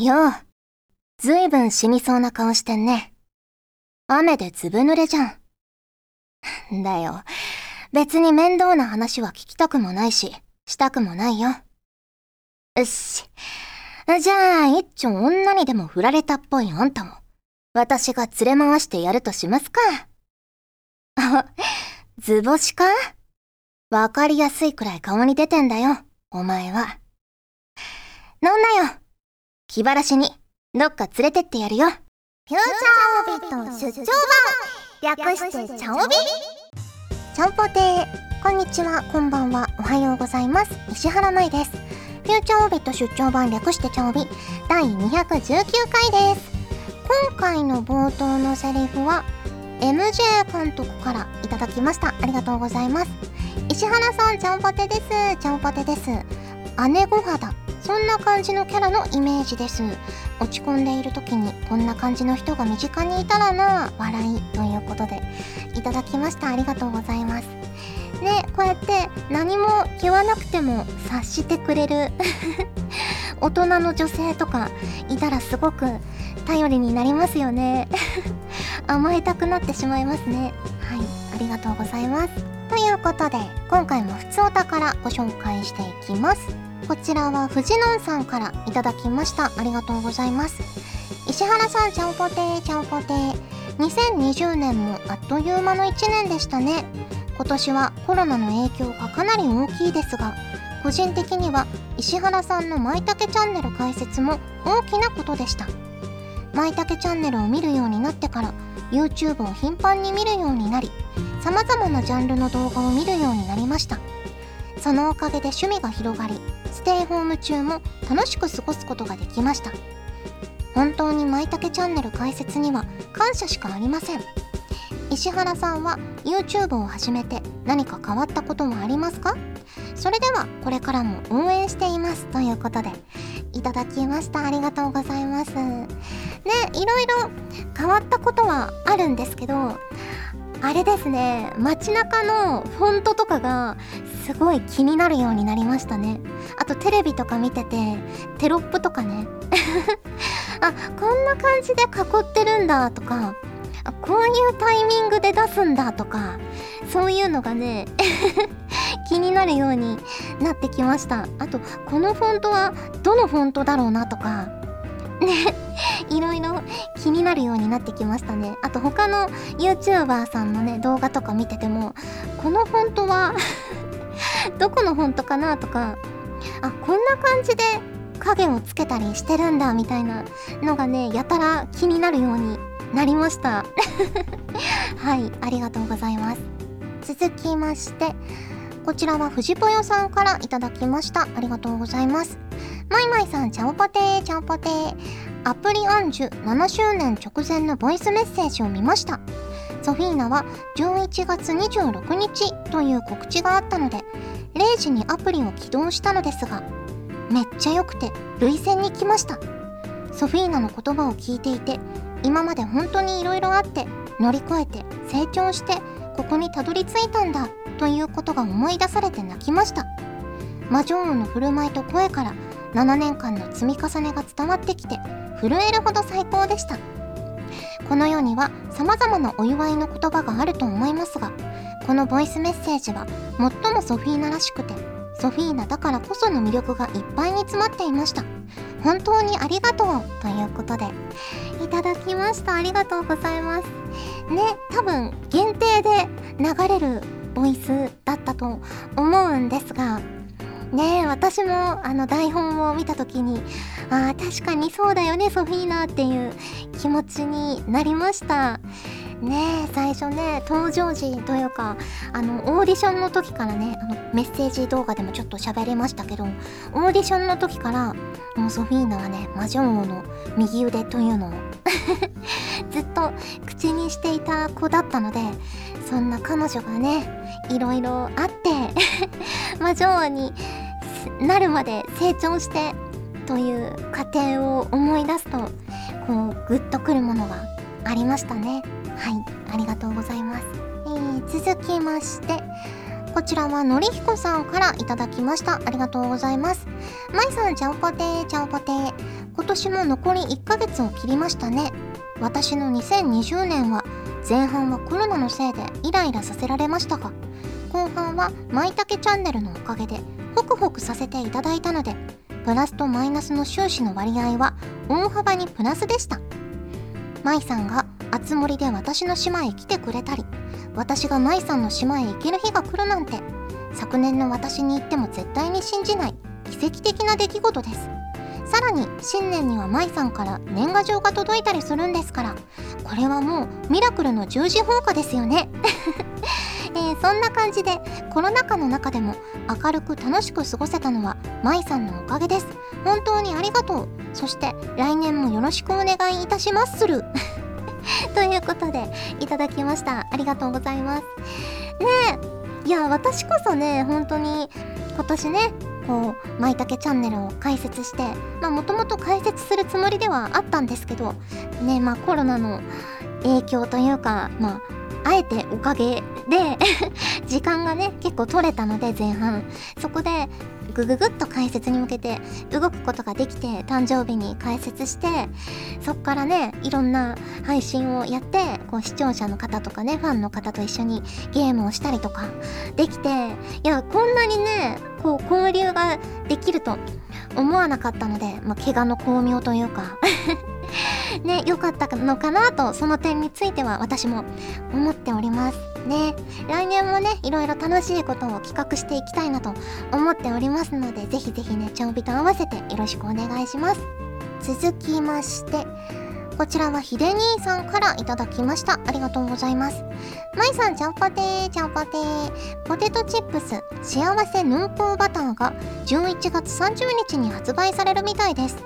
よう。ずいぶん死にそうな顔してんね。雨でずぶ濡れじゃん。だよ。別に面倒な話は聞きたくもないし、したくもないよ。よし。じゃあ、一丁女にでも振られたっぽいあんたも、私が連れ回してやるとしますか。あ、図星か？わかりやすいくらい顔に出てんだよ、お前は。飲んなよ。気晴らしに、どっか連れてってやるよ。フューチャーオビット出張版略してチャオビ？ちゃんぽてー。こんにちは、こんばんは、おはようございます。石原舞です。フューチャーオビット出張版略してチャオビ第219回です。今回の冒頭のセリフは、MJ 監督からいただきました。ありがとうございます。石原さん、ちゃんぽてです。ちゃんぽてです。姉御肌。そんな感じのキャラのイメージです。落ち込んでいる時にこんな感じの人が身近にいたらな笑いということでいただきました。ありがとうございます。ねこうやって何も言わなくても察してくれる 大人の女性とかいたらすごく頼りになりますよね。甘えたくなってしまいますね。はいありがとうございます。ということで今回もふつおたからご紹介していきます。こちらは藤野さんからいただきました。ありがとうございます。石原さんちゃんぽてーちゃんぽてー。2020年もあっという間の1年でしたね。今年はコロナの影響がかなり大きいですが個人的には石原さんのまいたけチャンネル開設も大きなことでした。まいたけチャンネルを見るようになってから YouTube を頻繁に見るようになり様々なジャンルの動画を見るようになりました。そのおかげで趣味が広がりステイホーム中も楽しく過ごすことができました。本当にまいたけチャンネル開設には感謝しかありません。石原さんは YouTube を始めて何か変わったことはありますか？それではこれからも応援しています。ということでいただきました。ありがとうございます。ねいろいろ変わったことはあるんですけどあれですね街中のフォントとかがすごい気になるようになりましたね。あとテレビとか見ててテロップとかね。あこんな感じで囲ってるんだとかあこういうタイミングで出すんだとかそういうのがね 気になるようになってきました。あとこのフォントはどのフォントだろうなとかね。いろいろ気になるようになってきましたね。あと他の YouTuber さんのね動画とか見ててもこのフォントは どこのフォントかなとかあこんな感じで影をつけたりしてるんだみたいなのがねやたら気になるようになりました。はいありがとうございます。続きましてこちらは藤ぽよさんからいただきました。ありがとうございます。マイマイさん、ちゃおぽてー、ちゃおぽてー。アプリアンジュ7周年直前のボイスメッセージを見ました。ソフィーナは11月26日という告知があったので、0時にアプリを起動したのですが、めっちゃ良くて、涙腺に来ました。ソフィーナの言葉を聞いていて、今まで本当に色々あって、乗り越えて、成長して、ここにたどり着いたんだ、ということが思い出されて泣きました。魔女王の振る舞いと声から7年間の積み重ねが伝わってきて震えるほど最高でした。この世には様々なお祝いの言葉があると思いますがこのボイスメッセージは最もソフィーナらしくてソフィーナだからこその魅力がいっぱいに詰まっていました。本当にありがとうということでいただきました。ありがとうございます。ね多分限定で流れるボイスだったと思うんですがねえ私もあの台本を見た時にああ確かにそうだよねソフィーナっていう気持ちになりました。ねえ最初ね登場時というかあのオーディションの時からねあのメッセージ動画でもちょっと喋れましたけどオーディションの時からもうソフィーナはね魔女王の右腕というのを ずっと口にしていた子だったのでそんな彼女がねいろいろあって 魔女王になるまで成長してという過程を思い出すとこうグッとくるものがありましたね。はいありがとうございます、えー、続きましてこちらはのりひこさんからいただきました。ありがとうございます。まいさんちゃんぽてーちゃんぽてー。今年も残り1ヶ月を切りましたね。私の2020年は前半はコロナのせいでイライラさせられましたが後半はまいたけチャンネルのおかげでホクホクさせていただいたのでプラスとマイナスの収支の割合は大幅にプラスでした。舞さんがあつ森で私の島へ来てくれたり私が舞さんの島へ行ける日が来るなんて昨年の私に言っても絶対に信じない奇跡的な出来事です。さらに新年には舞さんから年賀状が届いたりするんですからこれはもうミラクルの十字放火ですよね。ー、そんな感じでコロナ禍の中でも明るく楽しく過ごせたのは舞さんのおかげです。本当にありがとう。そして来年もよろしくお願いいたしまする。ということでいただきました。ありがとうございます。ねえ。いや私こそね本当に今年ねこうまいたけチャンネルを開設してまあもともと開設するつもりではあったんですけどねまあコロナの影響というかまああえておかげで 時間がね結構取れたので前半。そこでぐぐぐっと解説に向けて動くことができて誕生日に解説してそっからねいろんな配信をやってこう視聴者の方とかねファンの方と一緒にゲームをしたりとかできていやこんなにねこう交流ができると思わなかったので、まあ、怪我の巧妙というか。ね良かったのかなとその点については私も思っておりますね来年もねいろいろ楽しいことを企画していきたいなと思っておりますのでぜひぜひね調備と合わせてよろしくお願いします続きましてこちらはひで兄さんからいただきました。ありがとうございます。まいさん、ちゃんぽてー、ちゃんぽてー。ポテトチップス、幸せヌンポーバターが11月30日に発売されるみたいです。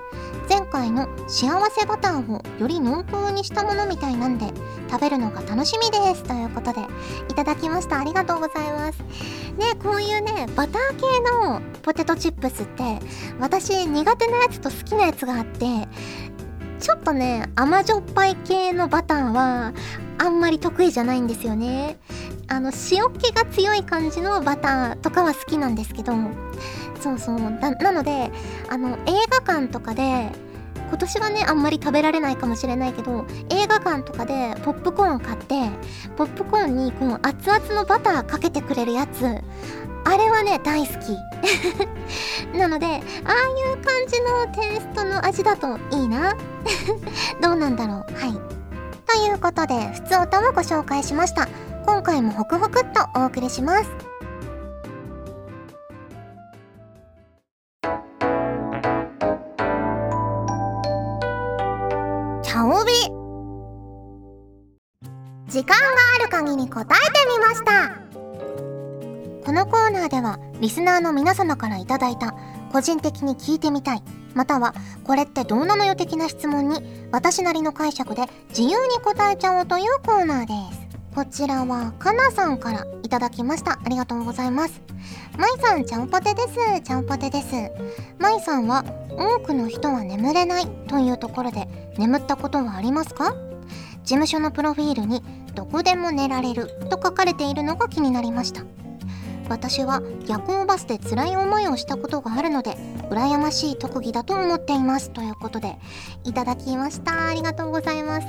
前回の幸せバターをより濃厚にしたものみたいなんで食べるのが楽しみですということでいただきました。ありがとうございます。ねこういうねバター系のポテトチップスって私苦手なやつと好きなやつがあってちょっとね甘じょっぱい系のバターはあんまり得意じゃないんですよね。あの塩気が強い感じのバターとかは好きなんですけどそうそうなのであの映画館とかで今年はねあんまり食べられないかもしれないけど映画館とかでポップコーン買ってポップコーンにこう熱々のバターかけてくれるやつあれはね大好き。なのでああいう感じのテイストの味だといいな。どうなんだろう。はい。ということで普通歌もご紹介しました。今回もホクホクっとお送りします。時間がある限り答えてみました。このコーナーではリスナーの皆様からいいた個人的に聞いてみたいまたはこれってどうなのよ的な質問に私なりの解釈で自由に答えちゃおうというコーナーです。こちらはかなさんからいただきました。ありがとうございます。まいさんちゃんぽてです。ちゃんぽてです。まいさんは多くの人は眠れないというところで眠ったことはありますか？事務所のプロフィールにどこでも寝られると書かれているのが気になりました。私は夜行バスで辛い思いをしたことがあるので羨ましい特技だと思っています。ということでいただきました。ありがとうございます。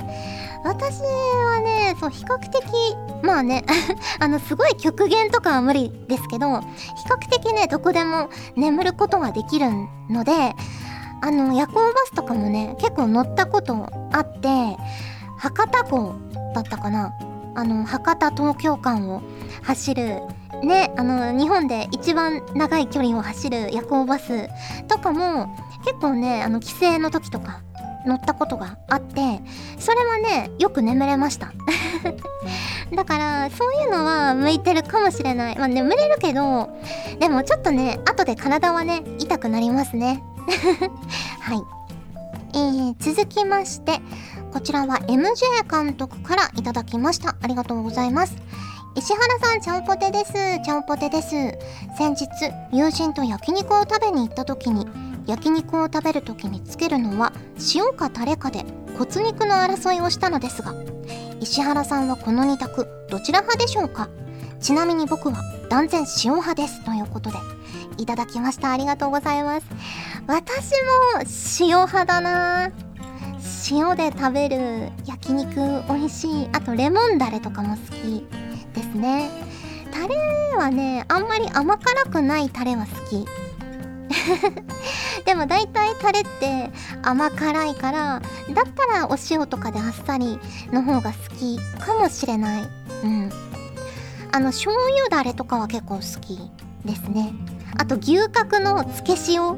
私はねそう比較的まあね あのすごい極限とかは無理ですけど比較的ねどこでも眠ることができるのであの夜行バスとかもね結構乗ったことあって博多港だったかな。あの博多東京間を走るねあの日本で一番長い距離を走る夜行バスとかも結構ねあの帰省の時とか乗ったことがあってそれはねよく眠れました。だからそういうのは向いてるかもしれない。まあ眠れるけどでもちょっとね後で体はね痛くなりますね。はい。えー、続きましてこちらは MJ 監督からいただきましたありがとうございます石原さん、ちゃんぽてです。ちゃんぽてです。先日、友人と焼肉を食べに行った時に、焼肉を食べる時につけるのは塩かタレかで骨肉の争いをしたのですが、石原さんはこの2択、どちら派でしょうか？ちなみに僕は断然塩派です。ということで、いただきました。ありがとうございます。私も塩派だな塩で食べる焼肉美味しい。あとレモンだれとかも好きですね。タレはねあんまり甘辛くないタレは好き。でも大体タレって甘辛いからだったらお塩とかであっさりの方が好きかもしれない。うん。あの醤油だれとかは結構好きですね。あと牛角のつけ塩。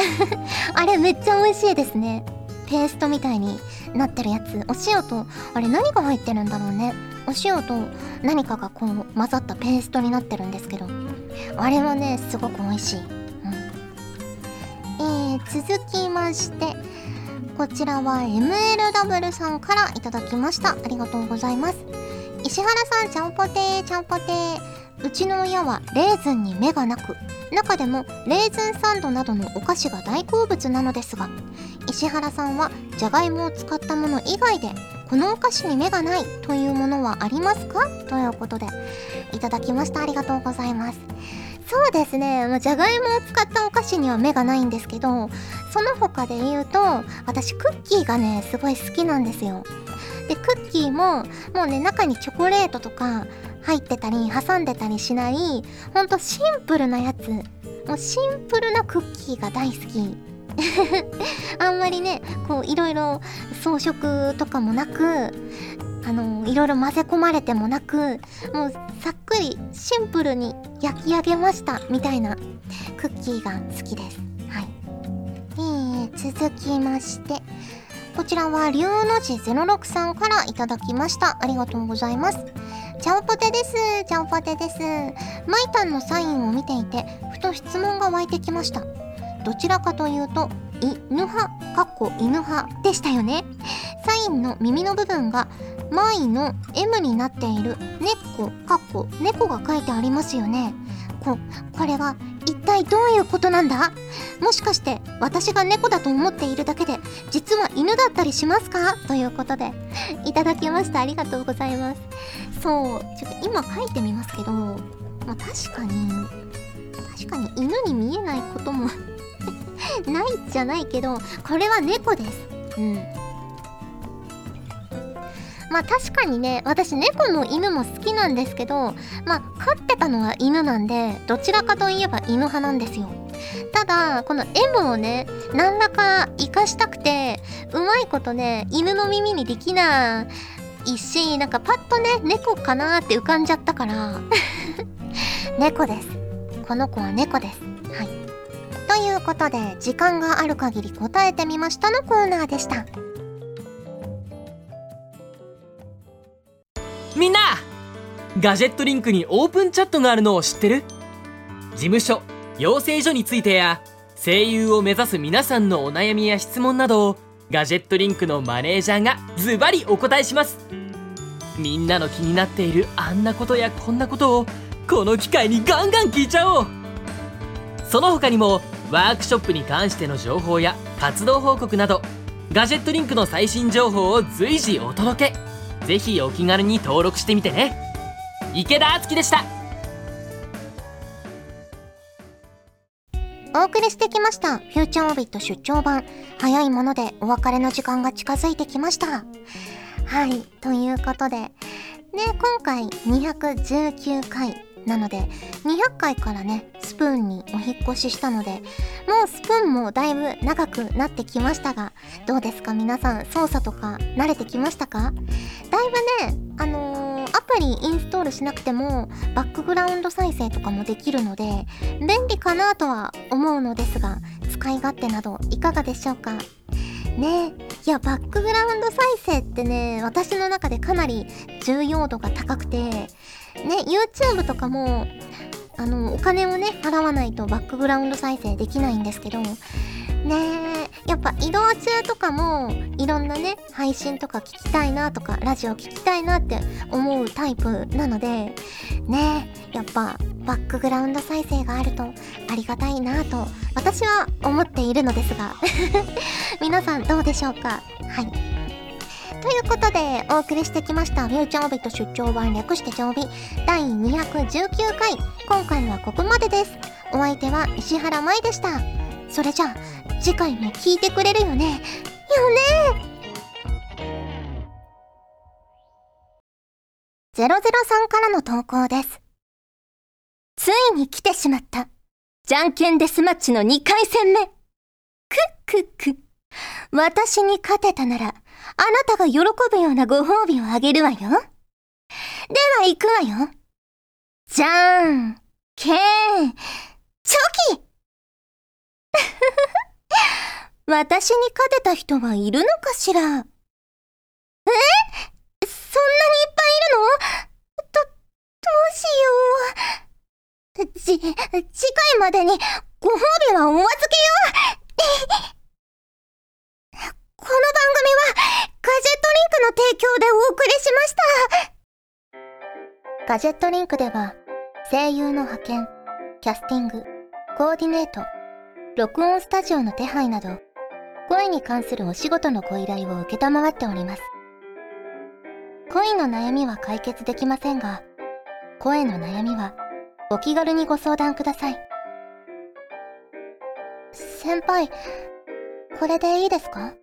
あれめっちゃ美味しいですね。ペーストみたいになってるやつ。お塩とあれ何が入ってるんだろうね。お塩と何かがこう混ざったペーストになってるんですけど。あれはねすごく美味しい、うん。えー、続きましてこちらは MLW さんからいただきました。ありがとうございます。石原さんちゃんぽてーちゃんぽてー。うちの親はレーズンに目がなく中でもレーズンサンドなどのお菓子が大好物なのですが石原さんはじゃがいもを使ったもの以外でこのお菓子に目がないというものはありますか？ということでいただきました。ありがとうございます。そうですね。じゃがいもを使ったお菓子には目がないんですけどその他で言うと私クッキーがねすごい好きなんですよ。でクッキーももうね中にチョコレートとか入ってたり挟んでたりしないほんとシンプルなやつ。もうシンプルなクッキーが大好き。あんまりねこういろいろ装飾とかもなくあのいろいろ混ぜ込まれてもなくもうさっくりシンプルに焼き上げましたみたいなクッキーが好きですはいえー、続きましてこちらは龍の字06さんからいただきましたありがとうございますちゃんぽてです。ちゃんぽてです。マイタンのサインを見ていて、ふと質問が湧いてきました。どちらかというと、犬派、かっこ犬派でしたよね。サインの耳の部分が、マイの M になっている猫、かっこ猫が書いてありますよね。こ、これは一体どういうことなんだ？もしかして私が猫だと思っているだけで実は犬だったりしますか？ということでいただきましたありがとうございますそうちょっと今書いてみますけど、まあ、確かに確かに犬に見えないこともないじゃないけどこれは猫です。うん。まあ確かにね私猫も犬も好きなんですけどまあ飼ってたのは犬なんでどちらかといえば犬派なんですよ。ただこの M をね何らか活かしたくてうまいことね犬の耳にできないしなんかパッとね猫かなって浮かんじゃったから 猫です。この子は猫です。はいということで時間がある限り答えてみましたのコーナーでした。みんなガジェットリンクにオープンチャットがあるのを知ってる？事務所養成所についてや声優を目指す皆さんのお悩みや質問などをガジェットリンクのマネージャーがズバリお答えします。みんなの気になっているあんなことやこんなことをこの機会にガンガン聞いちゃおう。その他にもワークショップに関しての情報や活動報告などガジェットリンクの最新情報を随時お届け。ぜひお気軽に登録してみてね。池田敦樹でした。お送りしてきました。フューチャーオビット出張版。早いものでお別れの時間が近づいてきました。はい。ということで。ね今回219回。なので200回からねスプーンにお引越ししたのでもうスプーンもだいぶ長くなってきましたがどうですか？皆さん操作とか慣れてきましたか？だいぶねあのー、アプリインストールしなくてもバックグラウンド再生とかもできるので便利かなとは思うのですが使い勝手などいかがでしょうか？ねいやバックグラウンド再生ってね私の中でかなり重要度が高くてね YouTube とかもあのお金をね払わないとバックグラウンド再生できないんですけどねやっぱ移動中とかもいろんなね配信とか聞きたいなとかラジオ聞きたいなって思うタイプなのでねやっぱバックグラウンド再生があるとありがたいなと私は思っているのですが 皆さんどうでしょうか？はいということで、お送りしてきました、フューチャービット出張版略して常備第219回。今回はここまでです。お相手は石原舞でした。それじゃあ、次回も聞いてくれるよね？よね？003からの投稿ですついに来てしまった。じゃんけんデスマッチの2回戦目。くっくっく私に勝てたならあなたが喜ぶようなご褒美をあげるわよ。では行くわよ。じゃーんけーん。チョキ。私に勝てた人はいるのかしら。え？そんなにいっぱいいるの？ど、どうしよう。じ、次回までにご褒美はお預けよこの番組はガジェットリンクの提供でお送りしましたガジェットリンクでは声優の派遣、キャスティング、コーディネート、録音スタジオの手配など声に関するお仕事のご依頼を受けたまわっております。恋の悩みは解決できませんが、声の悩みはお気軽にご相談ください。先輩、これでいいですか？